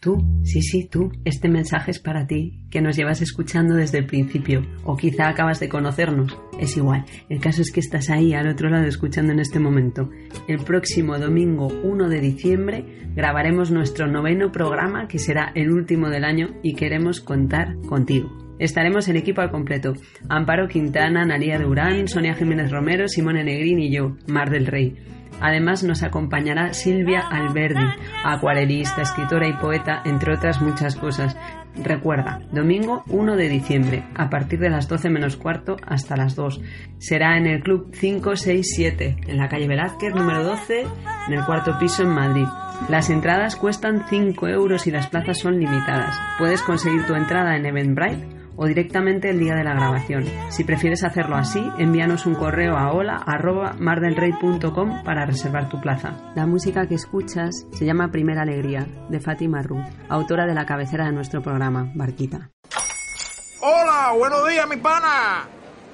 Tú, sí, sí, tú. Este mensaje es para ti, que nos llevas escuchando desde el principio, o quizá acabas de conocernos. Es igual. El caso es que estás ahí al otro lado escuchando en este momento. El próximo domingo 1 de diciembre grabaremos nuestro noveno programa, que será el último del año, y queremos contar contigo. Estaremos el equipo al completo. Amparo Quintana, Naría Durán, Sonia Jiménez Romero, Simone Negrín y yo, Mar del Rey. Además nos acompañará Silvia Alberdi, acuarelista, escritora y poeta, entre otras muchas cosas. Recuerda, domingo 1 de diciembre, a partir de las 12 menos cuarto hasta las 2. Será en el Club 567, en la calle Velázquez, número 12, en el cuarto piso en Madrid. Las entradas cuestan 5 euros y las plazas son limitadas. Puedes conseguir tu entrada en Eventbrite o directamente el día de la grabación. Si prefieres hacerlo así, envíanos un correo a hola@mardelrey.com para reservar tu plaza. La música que escuchas se llama Primera Alegría, de Fátima Ru, autora de la cabecera de nuestro programa, Barquita. Hola, buenos días, mi pana.